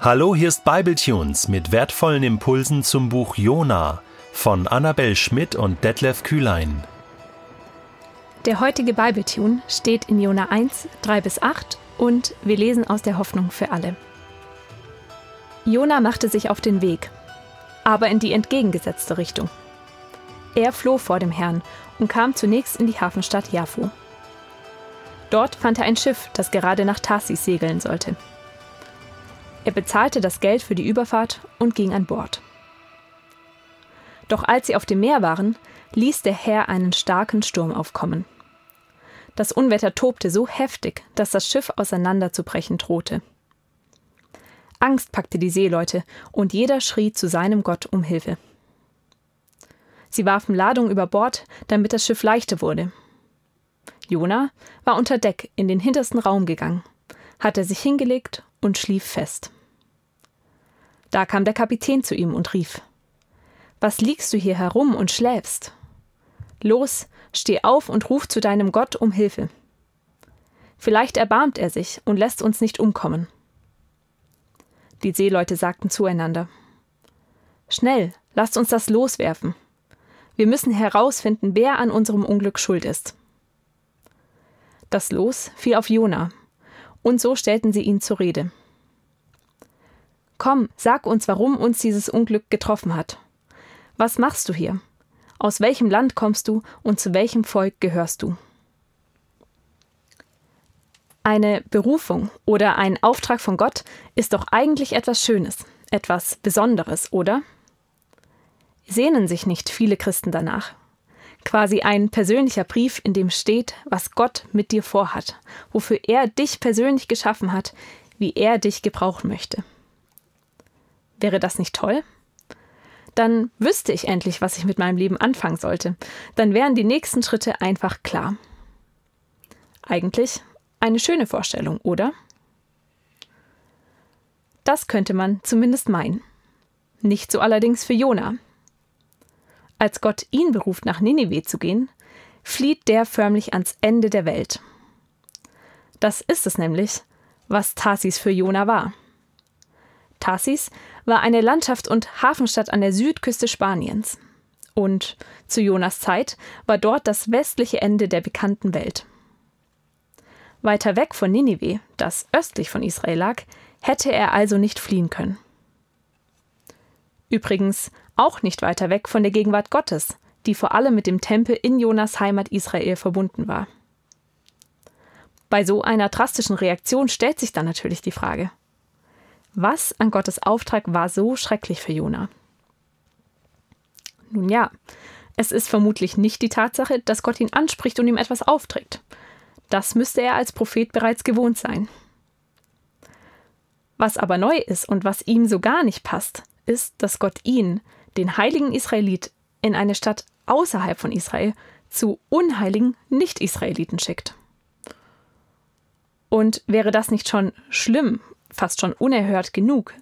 Hallo, hier ist Bibletunes mit wertvollen Impulsen zum Buch Jona von Annabel Schmidt und Detlef Kühlein. Der heutige Bibletune steht in Jona 1, 3 bis 8 und wir lesen aus der Hoffnung für alle. Jona machte sich auf den Weg, aber in die entgegengesetzte Richtung. Er floh vor dem Herrn und kam zunächst in die Hafenstadt Jaffo. Dort fand er ein Schiff, das gerade nach Tarsis segeln sollte. Er bezahlte das Geld für die Überfahrt und ging an Bord. Doch als sie auf dem Meer waren, ließ der Herr einen starken Sturm aufkommen. Das Unwetter tobte so heftig, dass das Schiff auseinanderzubrechen drohte. Angst packte die Seeleute, und jeder schrie zu seinem Gott um Hilfe. Sie warfen Ladung über Bord, damit das Schiff leichter wurde. Jona war unter Deck in den hintersten Raum gegangen, hatte sich hingelegt und schlief fest. Da kam der Kapitän zu ihm und rief Was liegst du hier herum und schläfst? Los, steh auf und ruf zu deinem Gott um Hilfe. Vielleicht erbarmt er sich und lässt uns nicht umkommen. Die Seeleute sagten zueinander Schnell, lasst uns das loswerfen. Wir müssen herausfinden, wer an unserem Unglück schuld ist. Das Los fiel auf Jona, und so stellten sie ihn zur Rede. Komm, sag uns, warum uns dieses Unglück getroffen hat. Was machst du hier? Aus welchem Land kommst du und zu welchem Volk gehörst du? Eine Berufung oder ein Auftrag von Gott ist doch eigentlich etwas Schönes, etwas Besonderes, oder? Sehnen sich nicht viele Christen danach? Quasi ein persönlicher Brief, in dem steht, was Gott mit dir vorhat, wofür er dich persönlich geschaffen hat, wie er dich gebrauchen möchte. Wäre das nicht toll? Dann wüsste ich endlich, was ich mit meinem Leben anfangen sollte. Dann wären die nächsten Schritte einfach klar. Eigentlich eine schöne Vorstellung, oder? Das könnte man zumindest meinen. Nicht so allerdings für Jona. Als Gott ihn beruft, nach Ninive zu gehen, flieht der förmlich ans Ende der Welt. Das ist es nämlich, was Tarsis für Jona war. Tarsis war eine Landschaft und Hafenstadt an der Südküste Spaniens. Und zu Jonas Zeit war dort das westliche Ende der bekannten Welt. Weiter weg von Ninive, das östlich von Israel lag, hätte er also nicht fliehen können. Übrigens auch nicht weiter weg von der Gegenwart Gottes, die vor allem mit dem Tempel in Jonas Heimat Israel verbunden war. Bei so einer drastischen Reaktion stellt sich dann natürlich die Frage, was an Gottes Auftrag war so schrecklich für Jona? Nun ja, es ist vermutlich nicht die Tatsache, dass Gott ihn anspricht und ihm etwas aufträgt. Das müsste er als Prophet bereits gewohnt sein. Was aber neu ist und was ihm so gar nicht passt, ist, dass Gott ihn, den heiligen Israelit, in eine Stadt außerhalb von Israel zu unheiligen Nicht-Israeliten schickt. Und wäre das nicht schon schlimm fast schon unerhört genug.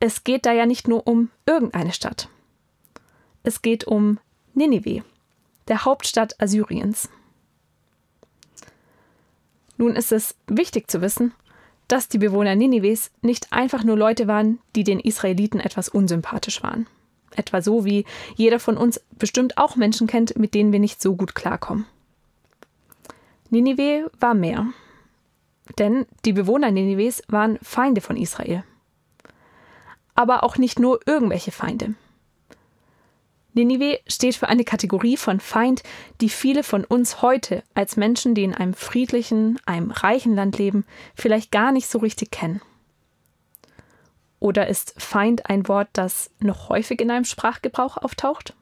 Es geht da ja nicht nur um irgendeine Stadt. Es geht um Ninive, der Hauptstadt Assyriens. Nun ist es wichtig zu wissen, dass die Bewohner Ninives nicht einfach nur Leute waren, die den Israeliten etwas unsympathisch waren. Etwa so wie jeder von uns bestimmt auch Menschen kennt, mit denen wir nicht so gut klarkommen. Ninive war mehr. Denn die Bewohner Ninives waren Feinde von Israel. Aber auch nicht nur irgendwelche Feinde. Ninive steht für eine Kategorie von Feind, die viele von uns heute als Menschen, die in einem friedlichen, einem reichen Land leben, vielleicht gar nicht so richtig kennen. Oder ist Feind ein Wort, das noch häufig in einem Sprachgebrauch auftaucht?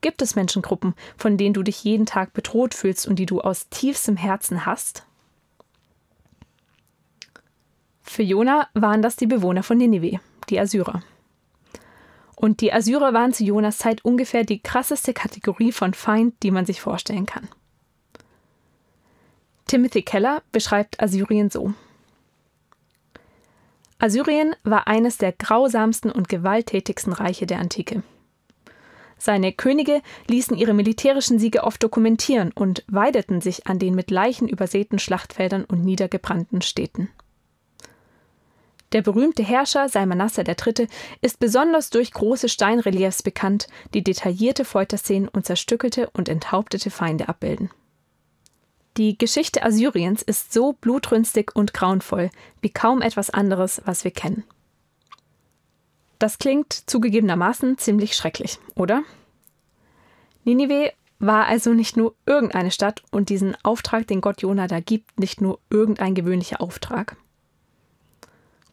Gibt es Menschengruppen, von denen du dich jeden Tag bedroht fühlst und die du aus tiefstem Herzen hast? Für Jona waren das die Bewohner von Ninive, die Assyrer. Und die Assyrer waren zu Jonas Zeit ungefähr die krasseste Kategorie von Feind, die man sich vorstellen kann. Timothy Keller beschreibt Assyrien so. Assyrien war eines der grausamsten und gewalttätigsten Reiche der Antike. Seine Könige ließen ihre militärischen Siege oft dokumentieren und weideten sich an den mit Leichen übersäten Schlachtfeldern und niedergebrannten Städten. Der berühmte Herrscher Salmanassar III. ist besonders durch große Steinreliefs bekannt, die detaillierte Folterszenen und zerstückelte und enthauptete Feinde abbilden. Die Geschichte Assyriens ist so blutrünstig und grauenvoll wie kaum etwas anderes, was wir kennen. Das klingt zugegebenermaßen ziemlich schrecklich, oder? Ninive war also nicht nur irgendeine Stadt und diesen Auftrag, den Gott Jona da gibt, nicht nur irgendein gewöhnlicher Auftrag.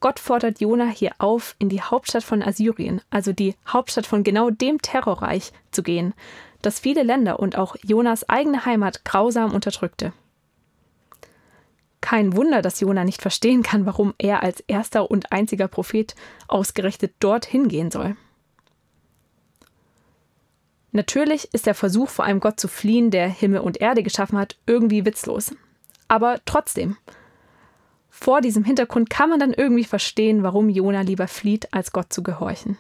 Gott fordert Jona hier auf, in die Hauptstadt von Assyrien, also die Hauptstadt von genau dem Terrorreich, zu gehen, das viele Länder und auch Jonas eigene Heimat grausam unterdrückte. Kein Wunder, dass Jona nicht verstehen kann, warum er als erster und einziger Prophet ausgerechnet dorthin gehen soll. Natürlich ist der Versuch, vor einem Gott zu fliehen, der Himmel und Erde geschaffen hat, irgendwie witzlos. Aber trotzdem, vor diesem Hintergrund kann man dann irgendwie verstehen, warum Jona lieber flieht, als Gott zu gehorchen.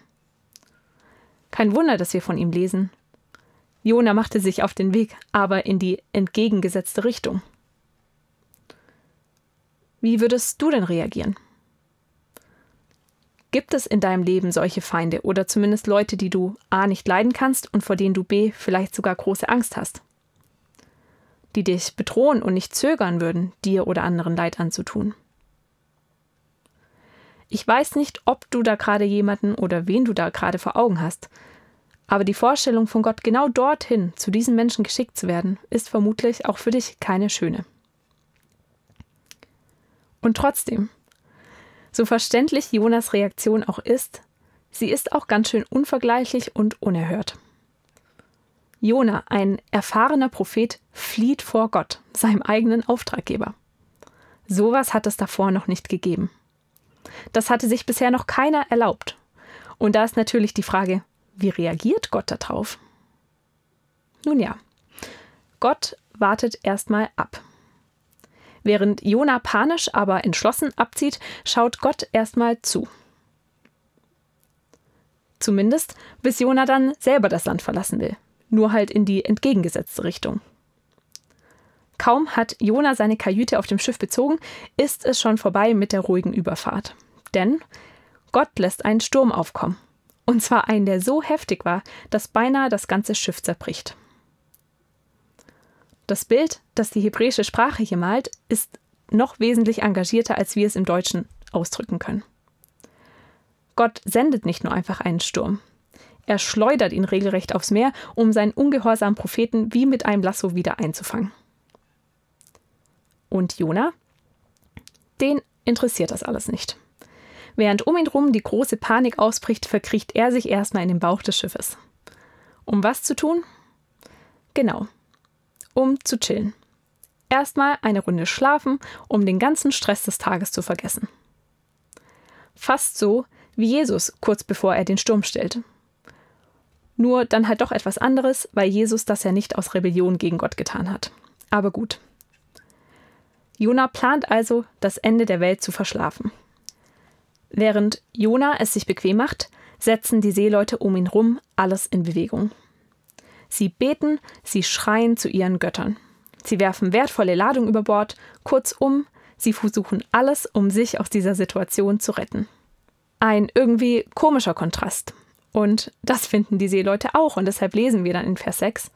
Kein Wunder, dass wir von ihm lesen. Jona machte sich auf den Weg, aber in die entgegengesetzte Richtung. Wie würdest du denn reagieren? Gibt es in deinem Leben solche Feinde oder zumindest Leute, die du a nicht leiden kannst und vor denen du b vielleicht sogar große Angst hast? Die dich bedrohen und nicht zögern würden, dir oder anderen Leid anzutun. Ich weiß nicht, ob du da gerade jemanden oder wen du da gerade vor Augen hast. Aber die Vorstellung von Gott genau dorthin, zu diesen Menschen geschickt zu werden, ist vermutlich auch für dich keine schöne. Und trotzdem, so verständlich Jonas Reaktion auch ist, sie ist auch ganz schön unvergleichlich und unerhört. Jona, ein erfahrener Prophet, flieht vor Gott, seinem eigenen Auftraggeber. Sowas hat es davor noch nicht gegeben. Das hatte sich bisher noch keiner erlaubt. Und da ist natürlich die Frage, wie reagiert Gott darauf? Nun ja, Gott wartet erstmal ab. Während Jona panisch, aber entschlossen abzieht, schaut Gott erstmal zu. Zumindest, bis Jona dann selber das Land verlassen will. Nur halt in die entgegengesetzte Richtung. Kaum hat Jona seine Kajüte auf dem Schiff bezogen, ist es schon vorbei mit der ruhigen Überfahrt. Denn Gott lässt einen Sturm aufkommen. Und zwar einen, der so heftig war, dass beinahe das ganze Schiff zerbricht. Das Bild, das die hebräische Sprache hier malt, ist noch wesentlich engagierter, als wir es im Deutschen ausdrücken können. Gott sendet nicht nur einfach einen Sturm. Er schleudert ihn regelrecht aufs Meer, um seinen ungehorsamen Propheten wie mit einem Lasso wieder einzufangen. Und Jona? Den interessiert das alles nicht. Während um ihn rum die große Panik ausbricht, verkriecht er sich erstmal in den Bauch des Schiffes. Um was zu tun? Genau, um zu chillen. Erstmal eine Runde schlafen, um den ganzen Stress des Tages zu vergessen. Fast so wie Jesus kurz bevor er den Sturm stellte. Nur dann halt doch etwas anderes, weil Jesus das ja nicht aus Rebellion gegen Gott getan hat. Aber gut. Jona plant also, das Ende der Welt zu verschlafen. Während Jona es sich bequem macht, setzen die Seeleute um ihn rum alles in Bewegung. Sie beten, sie schreien zu ihren Göttern. Sie werfen wertvolle Ladung über Bord, kurzum, sie versuchen alles, um sich aus dieser Situation zu retten. Ein irgendwie komischer Kontrast. Und das finden die Seeleute auch, und deshalb lesen wir dann in Vers 6.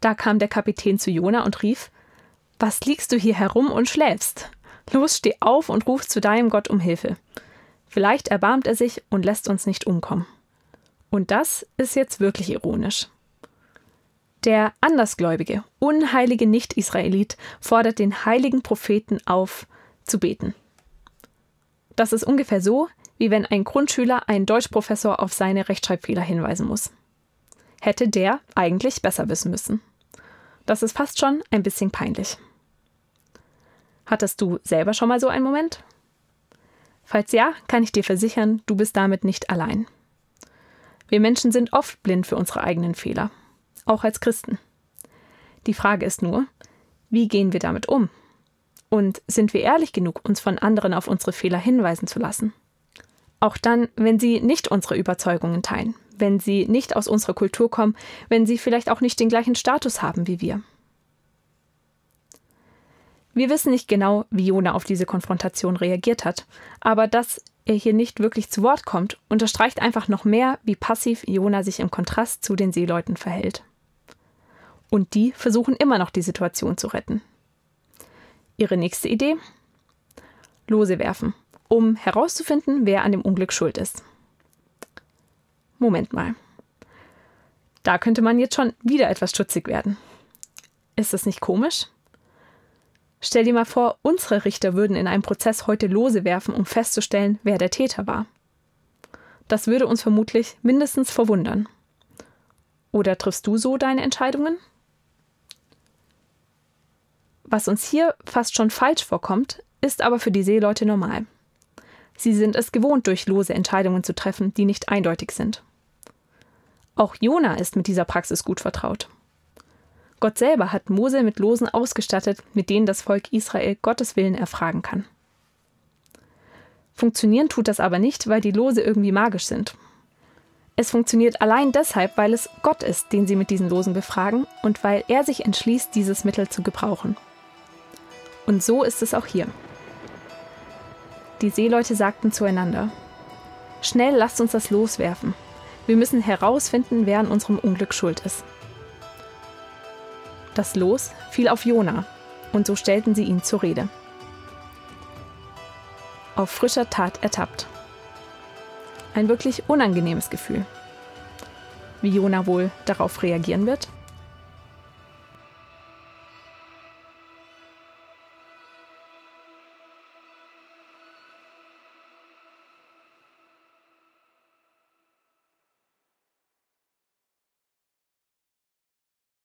Da kam der Kapitän zu Jona und rief: Was liegst du hier herum und schläfst? Los, steh auf und ruf zu deinem Gott um Hilfe. Vielleicht erbarmt er sich und lässt uns nicht umkommen. Und das ist jetzt wirklich ironisch. Der andersgläubige, unheilige Nicht-Israelit fordert den heiligen Propheten auf, zu beten. Das ist ungefähr so, wie wenn ein Grundschüler einen Deutschprofessor auf seine Rechtschreibfehler hinweisen muss. Hätte der eigentlich besser wissen müssen. Das ist fast schon ein bisschen peinlich. Hattest du selber schon mal so einen Moment? Falls ja, kann ich dir versichern, du bist damit nicht allein. Wir Menschen sind oft blind für unsere eigenen Fehler, auch als Christen. Die Frage ist nur, wie gehen wir damit um? Und sind wir ehrlich genug, uns von anderen auf unsere Fehler hinweisen zu lassen? Auch dann, wenn sie nicht unsere Überzeugungen teilen, wenn sie nicht aus unserer Kultur kommen, wenn sie vielleicht auch nicht den gleichen Status haben wie wir. Wir wissen nicht genau, wie Jona auf diese Konfrontation reagiert hat, aber dass er hier nicht wirklich zu Wort kommt, unterstreicht einfach noch mehr, wie passiv Jona sich im Kontrast zu den Seeleuten verhält. Und die versuchen immer noch die Situation zu retten. Ihre nächste Idee? Lose werfen, um herauszufinden, wer an dem Unglück schuld ist. Moment mal. Da könnte man jetzt schon wieder etwas stutzig werden. Ist das nicht komisch? Stell dir mal vor, unsere Richter würden in einem Prozess heute Lose werfen, um festzustellen, wer der Täter war. Das würde uns vermutlich mindestens verwundern. Oder triffst du so deine Entscheidungen? Was uns hier fast schon falsch vorkommt, ist aber für die Seeleute normal. Sie sind es gewohnt, durch lose Entscheidungen zu treffen, die nicht eindeutig sind. Auch Jona ist mit dieser Praxis gut vertraut. Gott selber hat Mose mit Losen ausgestattet, mit denen das Volk Israel Gottes Willen erfragen kann. Funktionieren tut das aber nicht, weil die Lose irgendwie magisch sind. Es funktioniert allein deshalb, weil es Gott ist, den sie mit diesen Losen befragen und weil er sich entschließt, dieses Mittel zu gebrauchen. Und so ist es auch hier. Die Seeleute sagten zueinander: Schnell lasst uns das loswerfen. Wir müssen herausfinden, wer an unserem Unglück schuld ist. Das Los fiel auf Jona, und so stellten sie ihn zur Rede. Auf frischer Tat ertappt. Ein wirklich unangenehmes Gefühl. Wie Jona wohl darauf reagieren wird?